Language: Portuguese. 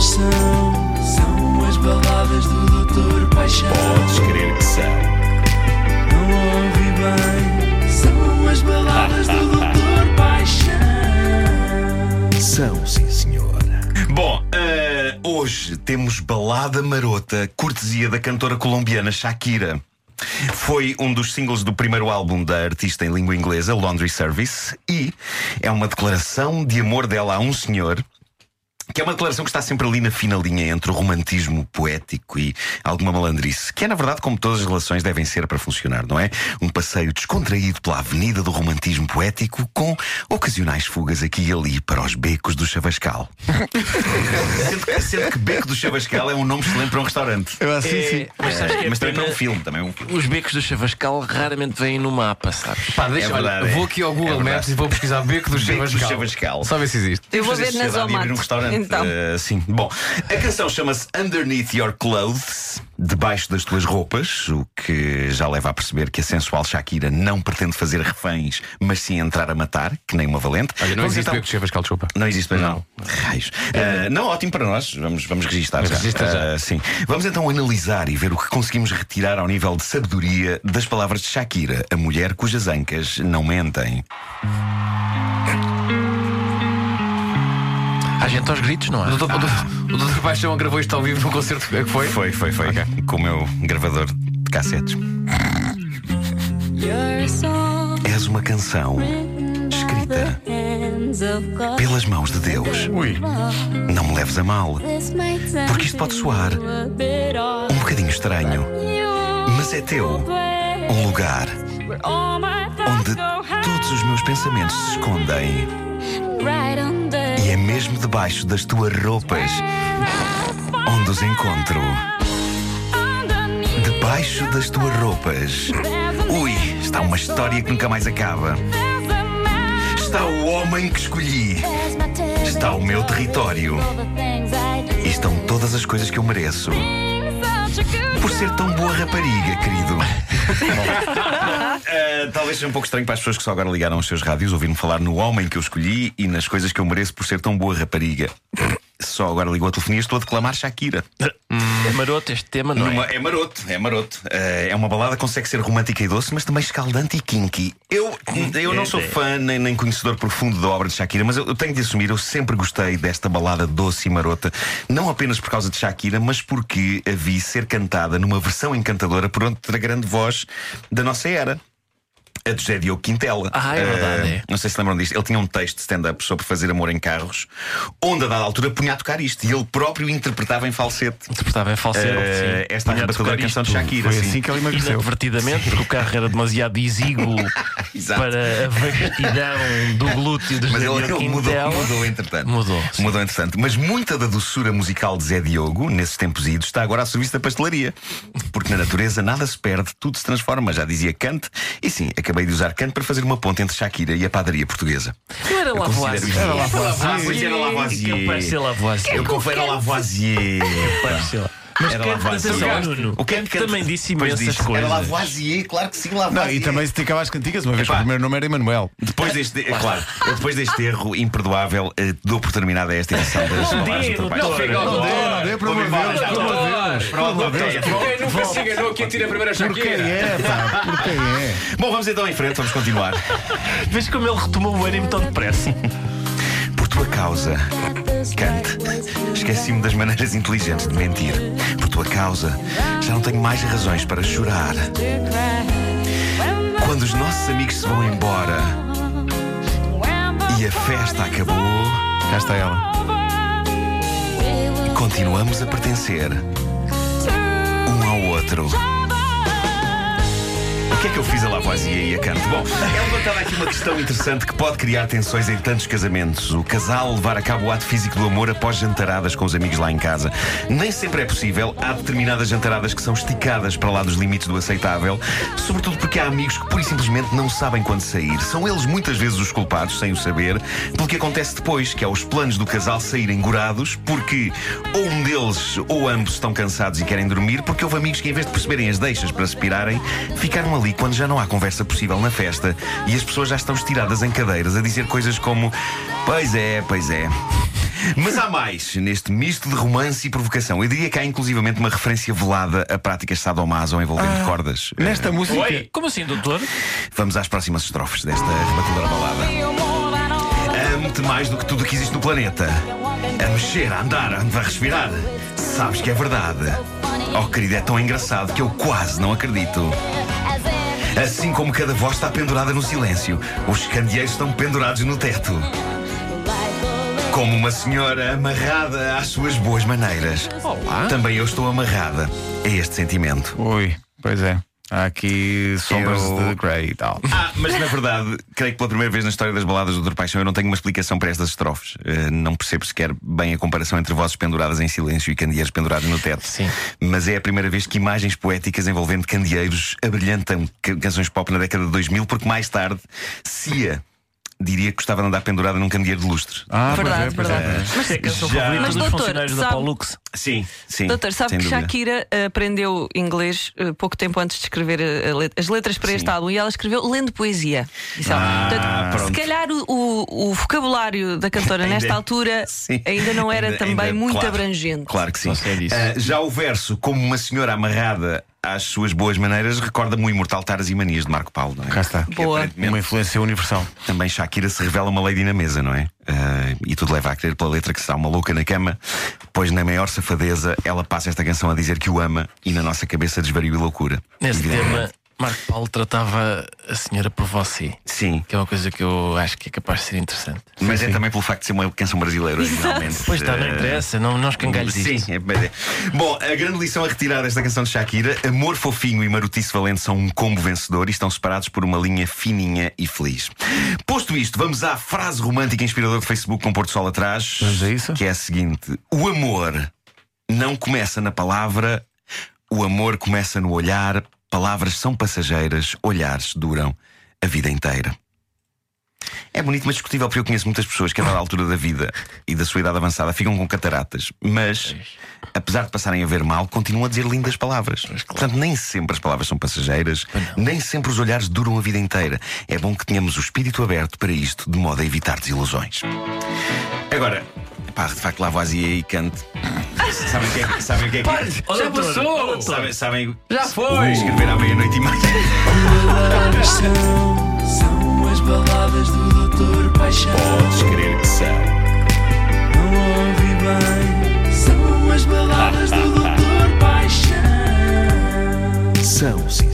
Estas são, são as baladas do Doutor Paixão. Podes crer que são. Não ouvi bem, são as baladas do Doutor Paixão. São, sim, senhor. Bom, eh, hoje temos balada marota, cortesia da cantora colombiana Shakira. Foi um dos singles do primeiro álbum da artista em língua inglesa, Laundry Service, e é uma declaração de amor dela a um senhor que é uma declaração que está sempre ali na fina linha entre o romantismo poético e alguma malandrice, que é na verdade como todas as relações devem ser para funcionar, não é? Um passeio descontraído pela avenida do romantismo poético com ocasionais fugas aqui e ali para os becos do Chavascal. sendo, que, sendo que Beco do Chavascal é um nome excelente para um restaurante. Eu assim, É, sim. mas sabes que é Mas também para um filme, também é um filme. Os becos do Chavascal raramente vêm no mapa, sabes? Pá, deixa, É verdade, é. vou aqui ao É Google verdade. Maps e vou pesquisar beco do Beco do Chavascal. Chavascal. Só ver se existe. Eu vou ver na abrir um restaurante. Então. eh, sim. Bom, a canção chama-se Underneath Your Clothes, debaixo das tuas roupas, o que já leva a perceber que a sensual Shakira não pretende fazer reféns, mas sim entrar a matar, que nem uma valente. Olha, não Vamos existe então- Chavascal, desculpa. Não existe, pois não. Raios. Ah, não, ótimo para nós. Vamos, vamos registar já. Registra já. Ah, sim. Vamos então analisar e ver o que conseguimos retirar ao nível de sabedoria das palavras de Shakira, a mulher cujas ancas não mentem. Há aos gritos, não há? O doutor, o doutor- Paixão gravou isto ao vivo num concerto que foi? Foi, foi, foi. Com o meu gravador de cassetes. És uma canção escrita pelas mãos de Deus. Ui. Não me leves a mal, porque isto pode soar um bocadinho estranho, mas é teu. Um lugar onde todos os meus pensamentos se escondem. Mesmo debaixo das tuas roupas onde os encontro. Debaixo das tuas roupas. Ui, está uma história que nunca mais acaba. Está o homem que escolhi. Está o meu território. E estão todas as coisas que eu mereço. Por ser tão boa rapariga, querido. Uh, talvez seja um pouco estranho para as pessoas que só agora ligaram os seus rádios ouvir-me falar no homem que eu escolhi e nas coisas que eu mereço por ser tão boa rapariga. Só agora ligou a telefonia estou a declamar Shakira. É maroto este tema, não Numa- é? é maroto, é maroto. Uh, é uma balada que consegue ser romântica e doce, mas também escaldante e kinky. Eu, eu não sou fã nem, nem conhecedor profundo da obra de Shakira, mas eu, eu tenho de assumir, eu sempre gostei desta balada doce e marota, não apenas por causa de Shakira, mas porque a vi ser cantada numa versão encantadora por outra grande voz da nossa era. A de José Diogo Quintela. Ah, é verdade, é. Não sei se lembram disto. Ele tinha um texto de stand-up sobre fazer amor em carros, onde a dada altura punha a tocar isto e ele próprio interpretava em falsete. Interpretava em falsete. Sim. esta a arrebatadora canção de Shakira. Foi sim. assim que ele emagreceu. Inadvertidamente, porque o carro era demasiado exíguo Exato. para a vastidão do glúteo de Mas José ele, Diogo ele mudou, Quintela. mudou entretanto. Mudou, sim. Mudou entretanto. Mas muita da doçura musical de Zé Diogo, nesses tempos idos, está agora a serviço da pastelaria. Porque na natureza nada se perde, tudo se transforma. Já dizia Kant. E sim, acabei de usar Kant para fazer uma ponte entre Shakira e a padaria portuguesa. Não era Eu Lavoisier. Era Lavoisier. Ah, pois era Lavoisier. Que parece Lavoisier. Eu confere a Lavoisier. Mas Era Lavoisier. Nuno, O que é Kant que também disse imensas diz, coisas. Era Lavoisier, claro que sim, Lavoisier. Não, e também se dedicava às cantigas, uma vez que Epá. o primeiro nome era Emanuel. Depois deste, é claro, depois deste erro imperdoável, eh, dou por terminada esta edição das palavras dê, não Não dê, não dê, pelo amor de Deus, pelo amor de Deus. Pronto. Quem nunca se enganou que atira a primeira Por quem Shakira? é, pá? Por quem é? Bom, vamos então em frente, vamos continuar. Vês como ele retomou o ânimo tão depressa. Por tua causa, Kant, esqueci-me das maneiras inteligentes de mentir. Por tua causa, já não tenho mais razões para chorar. Quando os nossos amigos se vão embora e a festa acabou, Cá está ela. continuamos a pertencer um ao outro. Que é que eu fiz a Lavoisier e a Kant? Bom, é levantada aqui uma questão interessante que pode criar tensões em tantos casamentos. O casal levar a cabo o ato físico do amor após jantaradas com os amigos lá em casa. Nem sempre é possível. Há determinadas jantaradas que são esticadas para lá dos limites do aceitável, sobretudo porque há amigos que pura e simplesmente não sabem quando sair. São eles muitas vezes os culpados, sem o saber, pelo que acontece depois, que é os planos do casal saírem gorados, porque ou um deles ou ambos estão cansados e querem dormir, porque houve amigos que, em vez de perceberem as deixas para se pirarem, ficaram ali quando já não há conversa possível na festa e as pessoas já estão estiradas em cadeiras a dizer coisas como: Pois é, pois é. Mas há mais neste misto de romance e provocação. Eu diria que há inclusivamente uma referência velada a práticas sadomaso envolvendo cordas. Nesta Eh, música. Oi? Como assim, doutor? Vamos às próximas estrofes desta rebatedora balada. Amo-te mais do que tudo o que existe no planeta. A mexer, a andar, a respirar. Sabes que é verdade. Oh, querido, é tão engraçado que eu quase não acredito. Assim como cada voz está pendurada no silêncio, os candeeiros estão pendurados no teto. Como uma senhora amarrada às suas boas maneiras. Também eu estou amarrada a este sentimento. Ui, pois é. Há aqui sombras Eu- de Grey e tal. Ah, mas na verdade, creio que pela primeira vez na história das baladas do Dr. Paixão eu não tenho uma explicação para estas estrofes. Eh, não percebo sequer bem a comparação entre vozes penduradas em silêncio e candeeiros pendurados no teto. Sim. Mas é a primeira vez que imagens poéticas envolvendo candeeiros abrilhantam ca- canções pop na década de 2000, porque mais tarde, Cia diria que gostava de andar pendurada num candeeiro de lustre. Ah, Verdade, pois é, pois é. verdade. Mas é canção Já- favorita Mas, dos doutor, funcionários da sabe- Paulux. Sim, sim. Doutor, sabe que dúvida. Shakira eh, aprendeu inglês eh, pouco tempo antes de escrever eh, a let- as letras para este Sim. álbum e ela escreveu lendo poesia. Ela. Ah, o- vocabulário da cantora Ainda- nesta altura Sim. ainda não era Ainda- também ainda- muito claro, abrangente. Claro que sim. Ah, já o verso, como uma senhora amarrada às suas boas maneiras, recorda-me o imortal Taras e Manias de Marco Paulo, não é? Cá está. Que Boa. Uma influência universal. Também Shakira se revela uma lady na mesa, não é? Ah, e tudo leva a crer pela letra que será uma louca na cama, pois na maior safadeza ela passa esta canção a dizer que o ama e na nossa cabeça desvario e loucura. Nesse Evidentemente. tema, Marco Paulo tratava a senhora por você. Sim, Que é uma coisa que eu acho que é capaz de ser interessante. mas é também pelo facto de ser uma canção brasileira originalmente. Pois está, não Ah, interessa, não, não escangalhes Sim, isto. é, é. Bom, a grande lição a retirar desta canção de Shakira: amor fofinho e marotice valente são um combo vencedor e estão separados por uma linha fininha e feliz. Posto isto, vamos à frase romântica inspiradora de Facebook com Porto Sol atrás. Vamos a isso? Que é a seguinte: O amor não começa na palavra, o amor começa no olhar. Palavras são passageiras, olhares duram a vida inteira. É bonito, mas discutível, porque eu conheço muitas pessoas que, a dada altura da vida e da sua idade avançada, ficam com cataratas, mas, apesar de passarem a ver mal, continuam a dizer lindas palavras. Portanto, nem sempre as palavras são passageiras, nem sempre os olhares duram a vida inteira. É bom que tenhamos o espírito aberto para isto, de modo a evitar desilusões. Agora, pá, de facto, Lavoisier e Kant. Sabem o que é que. Sabem o que é que Oh, Já doutor, passou! doutor. Sabem, sabem Já foi! escrever à meia-noite e mais. Baladas são, são as baladas do Doutor Paixão. Podes crer que são. Não ouvi bem, são as baladas do Doutor Paixão. São, sim,